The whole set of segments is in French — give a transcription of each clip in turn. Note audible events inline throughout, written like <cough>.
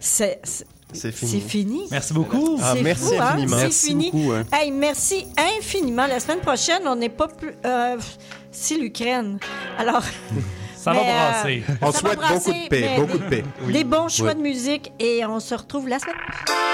c'est fini. fini. Merci beaucoup. Ah, merci fou, hein? infiniment. Merci fini. beaucoup, hein. Hey, merci infiniment. La semaine prochaine, on n'est pas plus. Euh, c'est l'Ukraine. Alors. <laughs> Ça va euh, brasser. On souhaite brasser, beaucoup de paix, beaucoup des- de paix. Des bons choix Oui. de musique et on se retrouve la semaine prochaine.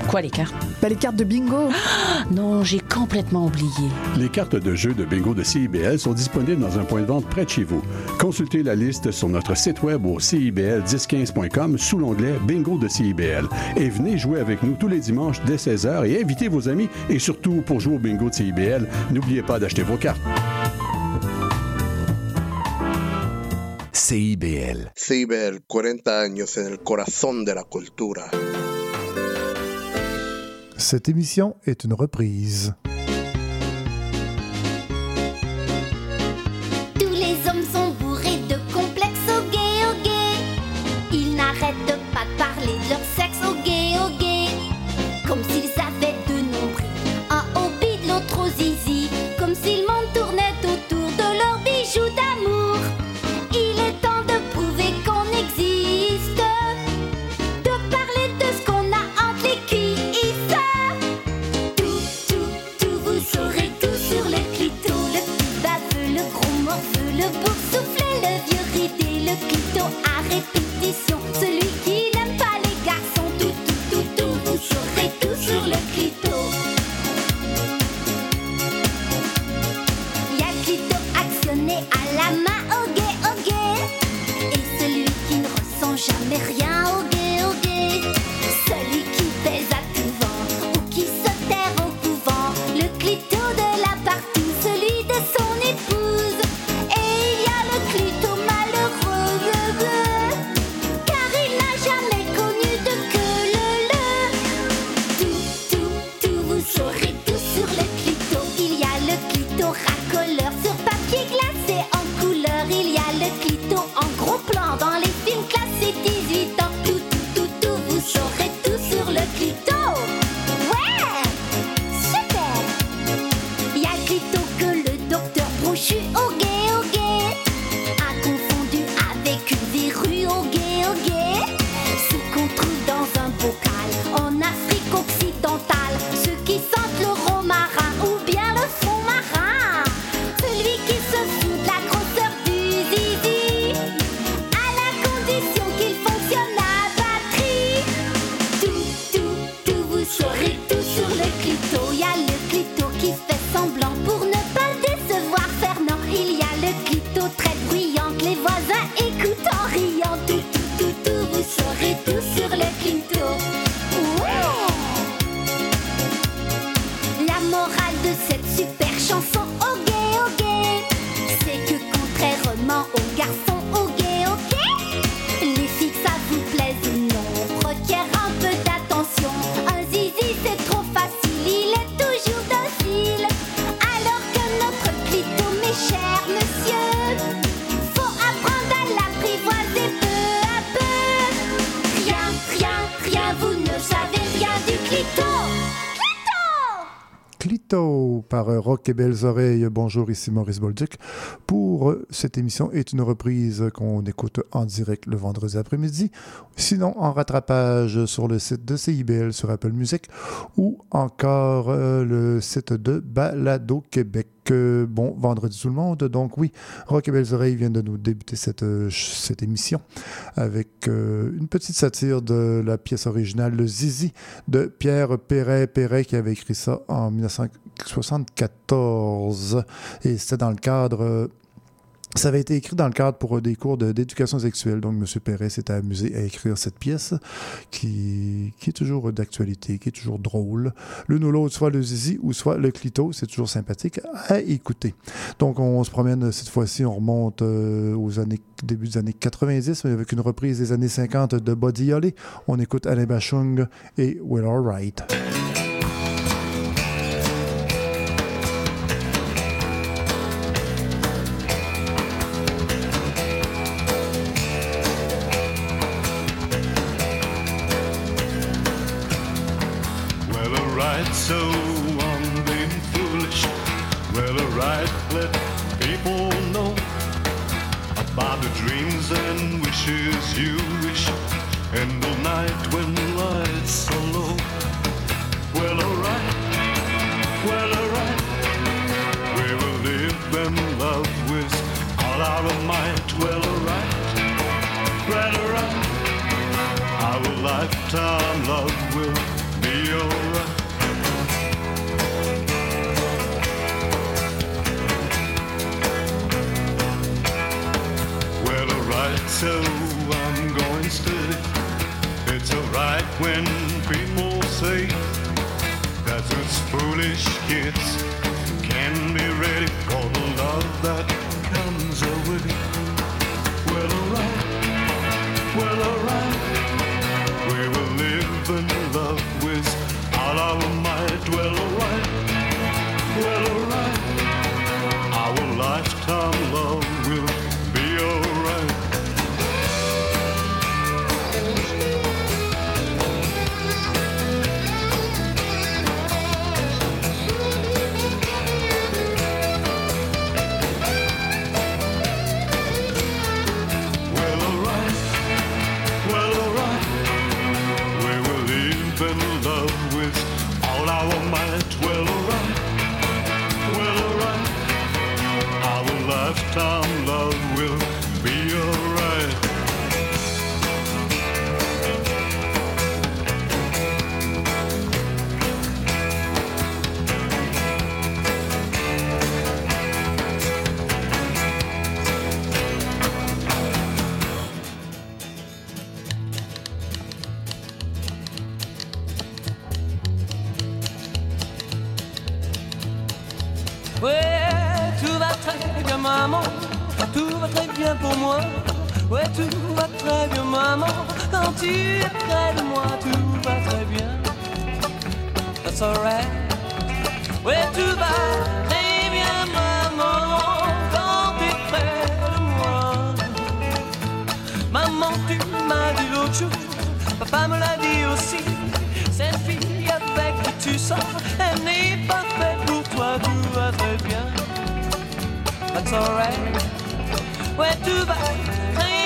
Quoi, les cartes? Bah, les cartes de bingo. <gasps> Non, j'ai complètement oublié. Les cartes de jeu de bingo de CIBL sont disponibles dans un point de vente près de chez vous. Consultez la liste sur notre site web au CIBL1015.com sous l'onglet Bingo de CIBL. Et venez jouer avec nous tous les dimanches dès 16h et invitez vos amis. Et surtout, pour jouer au bingo de CIBL, n'oubliez pas d'acheter vos cartes. CIBL. CIBEL, 40 años en el corazón de la cultura. Cette émission est une reprise. Clito par Rock et Belles Oreilles. Bonjour, ici Maurice Bolduc. Pour euh, cette émission est une reprise qu'on écoute en direct le vendredi après-midi. Sinon, en rattrapage sur le site de CIBL sur Apple Music ou encore euh, le site de Balado Québec. Bon, vendredi tout le monde. Donc oui, Rock et Belles Oreilles vient de nous débuter cette, euh, cette émission avec euh, une petite satire de la pièce originale Le Zizi de Pierre Perret Perret qui avait écrit ça en 1974 et c'était dans le cadre euh, ça avait été écrit dans le cadre pour euh, des cours d'éducation sexuelle. Donc, M. Perret s'était amusé à écrire cette pièce qui, est toujours d'actualité, qui est toujours drôle. L'une ou l'autre, soit le zizi ou soit le clito, c'est toujours sympathique à écouter. Donc, on se promène cette fois-ci, on remonte euh, aux années, début des années 90, mais avec une reprise des années 50 de Buddy Holly. On écoute Alain Bachung et We're Alright. It's alright when people say that us foolish kids can be ready for the love that Dubai, where Dubai,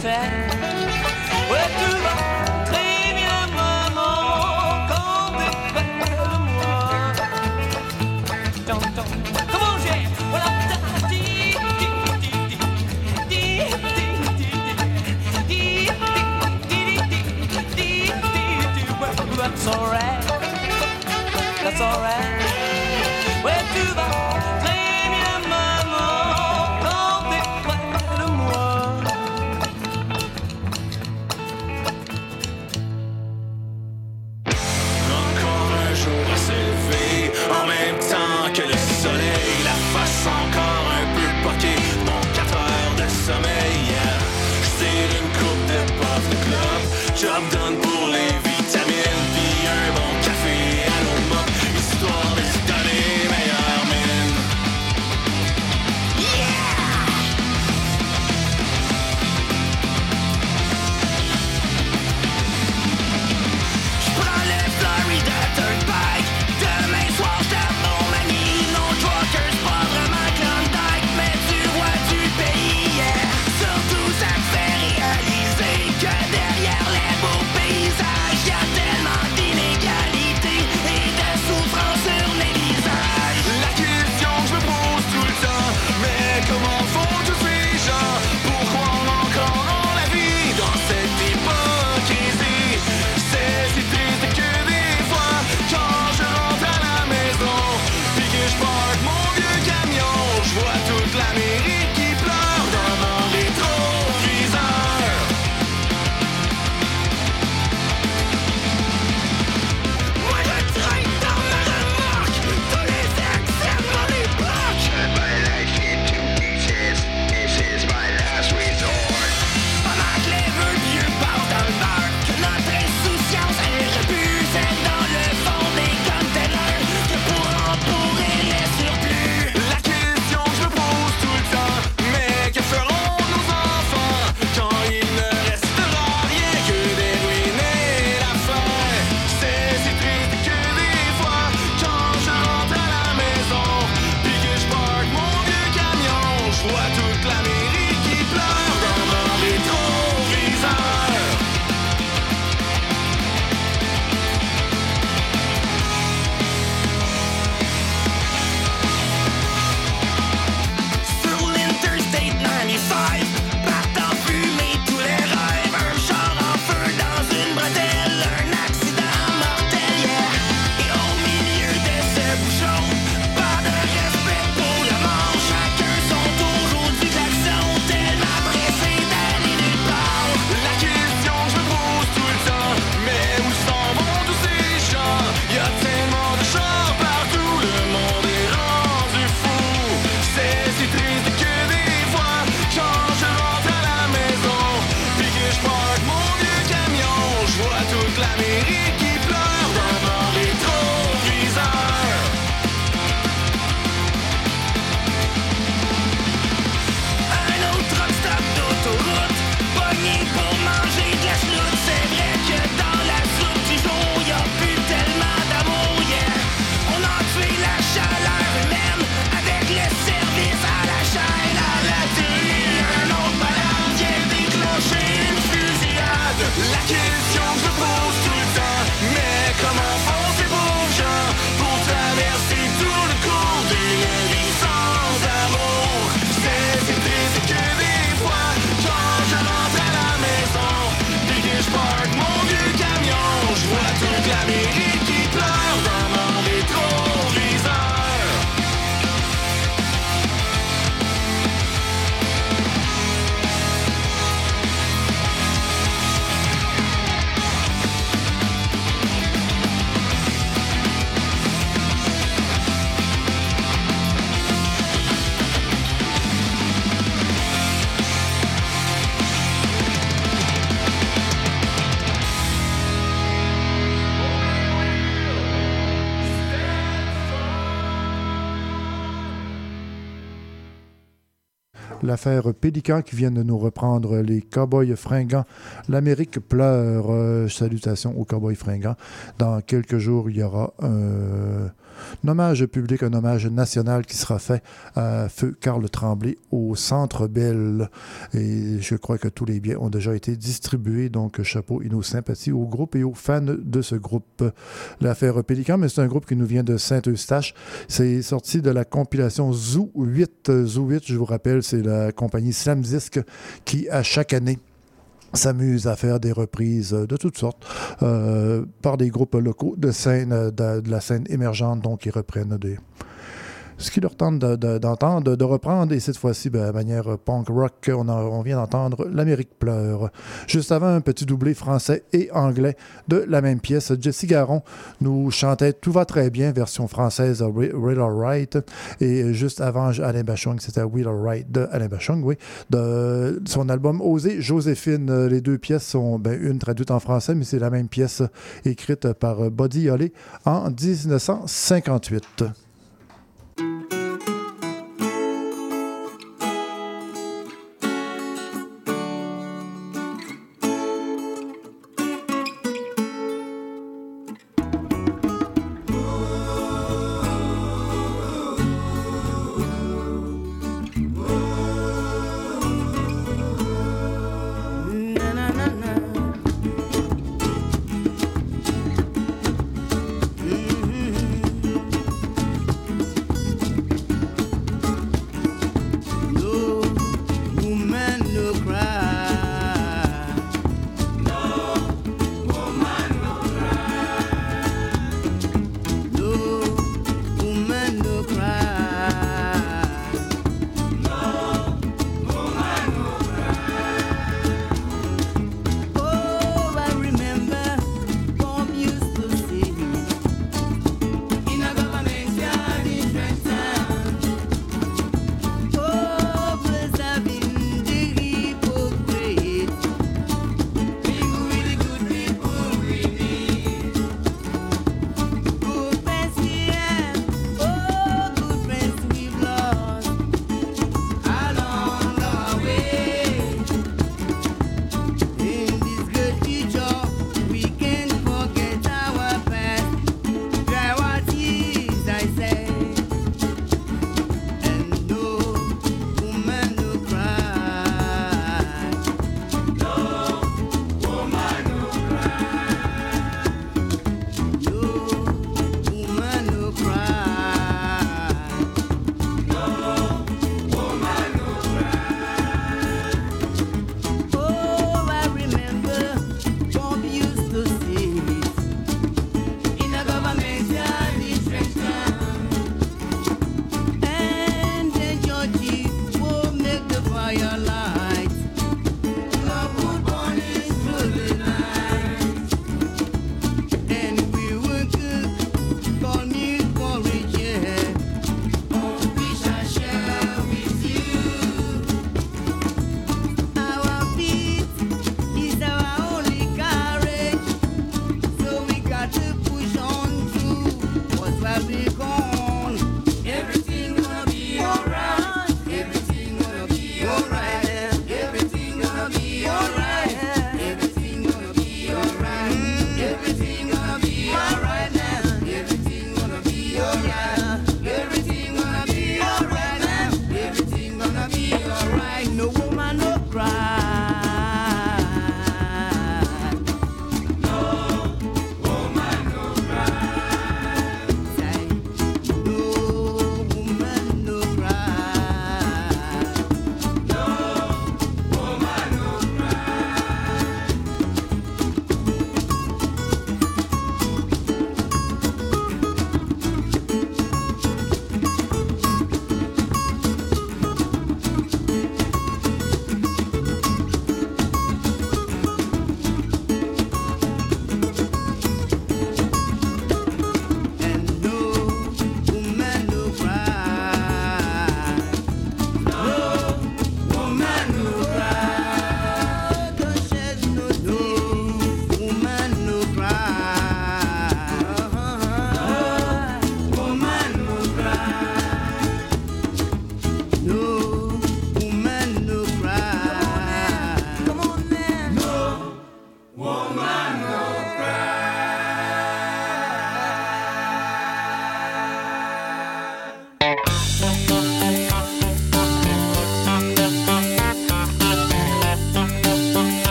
track. L'affaire Pélican qui vient de nous reprendre les Cowboys fringants. L'Amérique pleure. Euh, salutations aux Cowboys fringants. Dans quelques jours, il y aura un un hommage public, un hommage national qui sera fait à Feu Carl Tremblay au Centre Bell. Et je crois que tous les biens ont déjà été distribués, donc chapeau et nos sympathies au groupe et aux fans de ce groupe. L'affaire Pélican, mais c'est un groupe qui nous vient de Saint-Eustache. C'est sorti de la compilation Zoo 8. Zoo 8, je vous rappelle, c'est la compagnie Slam Disc qui, à chaque année, s'amuse à faire des reprises de toutes sortes euh, par des groupes locaux de scène de, de, la scène émergente donc ils reprennent des ce qui leur tente d'entendre, de, reprendre, et cette fois-ci, ben, de manière punk rock, on, vient d'entendre L'Amérique pleure. Juste avant, un petit doublé français et anglais de la même pièce. Jesse Garon nous chantait Tout va très bien, version française Real Alright, et juste avant, Alain Bachung, c'était Will Alright de Alain Bachung, oui, de son album Osé Joséphine. Les deux pièces sont ben, une traduite en français, mais c'est la même pièce écrite par Buddy Holly en 1958.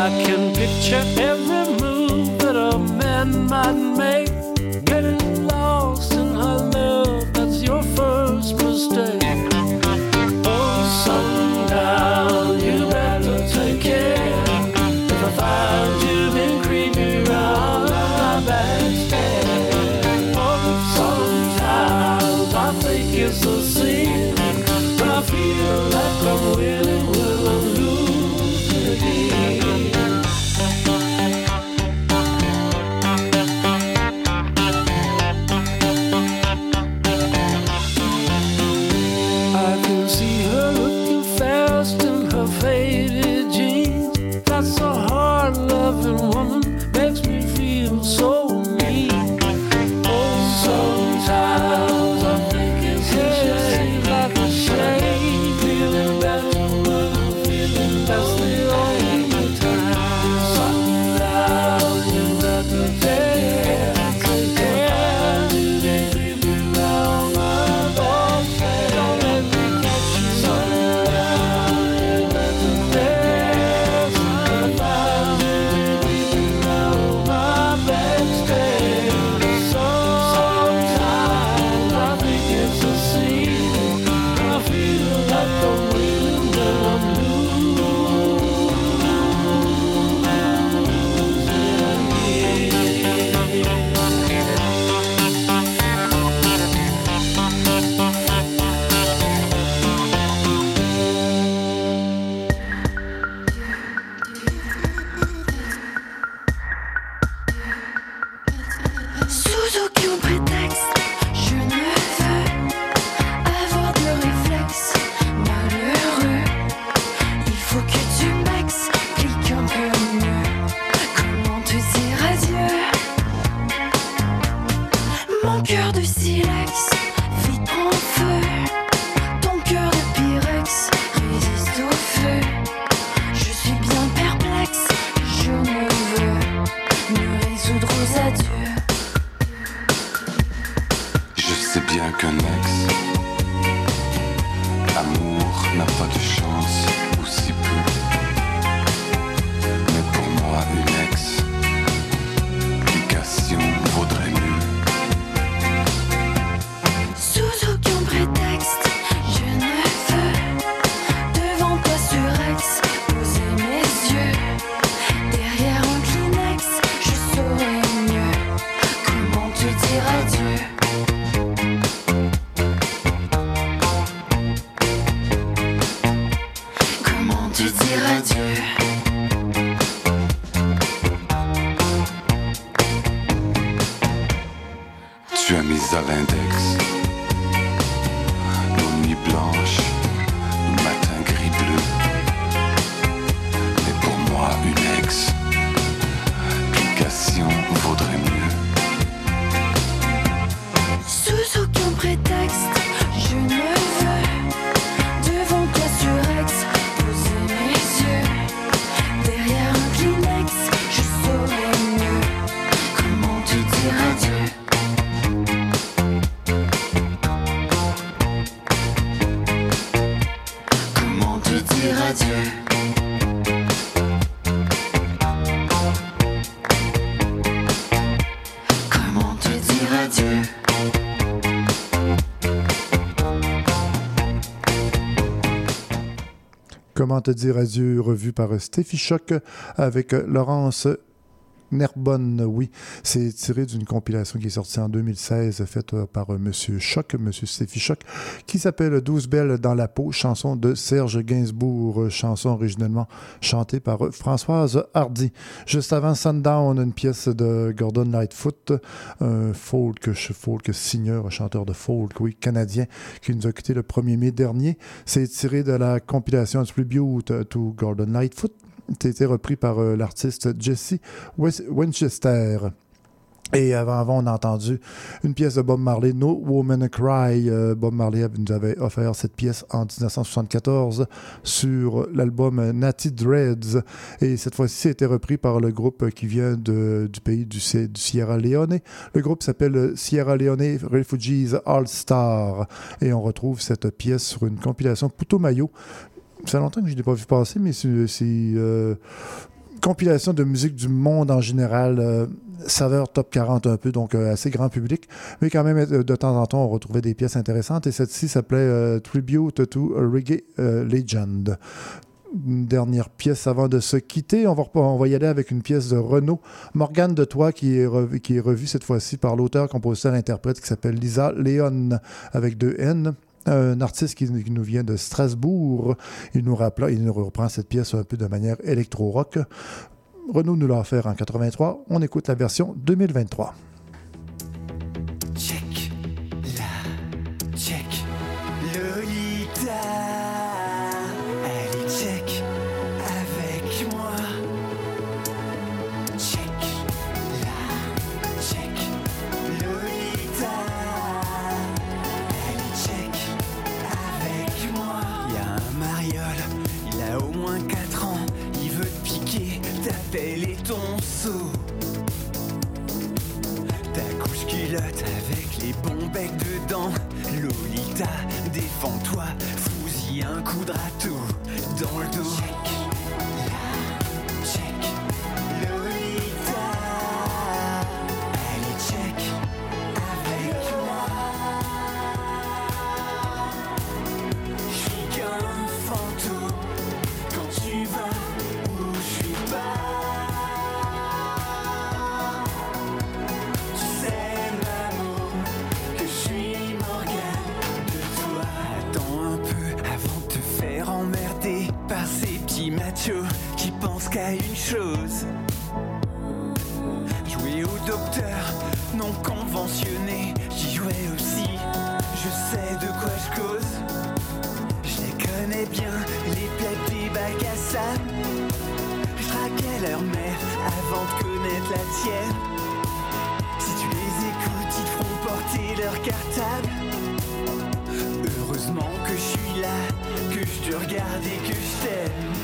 I can picture every move that a man might make. Getting lost in her love, that's your first mistake. Atlantic. Comment te dire adieu, revu par Steffi Choc avec Laurence Nerbonne, oui. C'est tiré d'une compilation qui est sortie en 2016, faite euh, par euh, Monsieur Choc, Monsieur Steffi Choc, qui s'appelle 12 belles dans la peau, chanson de Serge Gainsbourg, euh, chanson originellement chantée par Françoise Hardy. Juste avant Sundown, une pièce de Gordon Lightfoot, un folk, folk signeur, un chanteur de folk, oui, canadien, qui nous a quitté le 1er mai dernier. C'est tiré de la compilation Tribute to Gordon Lightfoot. Été repris par euh, l'artiste Jesse Winchester. Et avant, avant, on a entendu une pièce de Bob Marley, No Woman Cry. Euh, Bob Marley nous avait offert cette pièce en 1974 sur l'album Natty Dreads. Et cette fois-ci, a été repris par le groupe qui vient du pays du, Si- du Sierra Leone. Le groupe s'appelle Sierra Leone Refugees All Star. Et on retrouve cette pièce sur une compilation Puto Mayo. Ça fait longtemps que je ne l'ai pas vu passer, mais c'est euh, compilation de musique du monde en général, euh, saveur top 40 un peu, donc euh, assez grand public. Mais quand même, euh, de temps en temps, on retrouvait des pièces intéressantes. Et celle-ci s'appelait Tribute to Reggae Legend. Une dernière pièce avant de se quitter. On va, y aller avec une pièce de Renaud. Morgane de Toi, qui est, revu, qui est revue cette fois-ci par l'auteur, compositeur, interprète qui s'appelle Lisa Léon, avec deux N. Un artiste qui, nous vient de Strasbourg. Il nous, rappela, il nous reprend cette pièce un peu de manière électro-rock. Renaud nous l'a offert en 83. On écoute la version 2023. Machos qui pensent qu'à une chose. Jouer au docteur non conventionné, j'y jouais aussi. Je sais de quoi je cause. Je les connais bien, les plaies des bacs à sable. Je traquais leur mère avant de connaître la tienne. Si tu les écoutes, ils feront porter leur cartable. Heureusement que je suis là, que je te regarde et que je t'aime.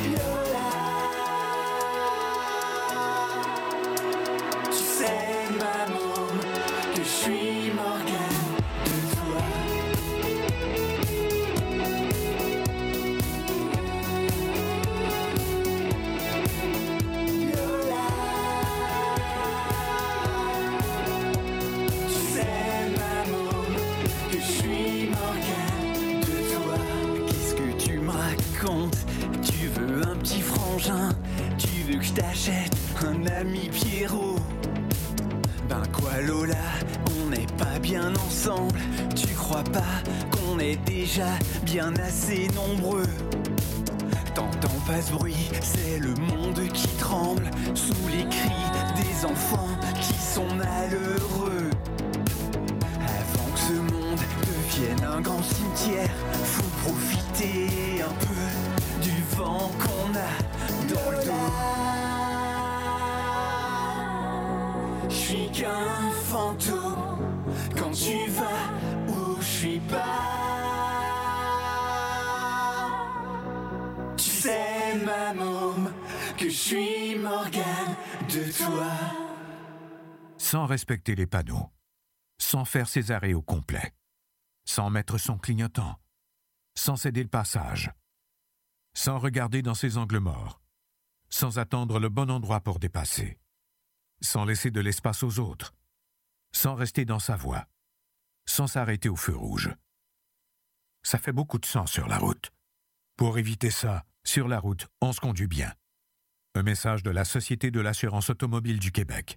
Tu veux un petit frangin Tu veux que je t'achète un ami Pierrot Ben quoi Lola, on n'est pas bien ensemble. Tu crois pas qu'on est déjà bien assez nombreux? T'entends pas ce bruit, c'est le monde qui tremble sous les cris des enfants qui sont malheureux. Avant que ce monde devienne un grand cimetière, faut profiter un peu qu'on a dans le. Je suis qu'un fantôme quand tu vas où je suis pas. Tu sais, ma que je suis Morgane de toi. sans respecter les panneaux, sans faire ses arrêts au complet, sans mettre son clignotant, sans céder le passage, sans regarder dans ses angles morts, sans attendre le bon endroit pour dépasser, sans laisser de l'espace aux autres, sans rester dans sa voie, sans s'arrêter au feu rouge. Ça fait beaucoup de sang sur la route. Pour éviter ça, sur la route, on se conduit bien. Un message de la Société de l'assurance automobile du Québec.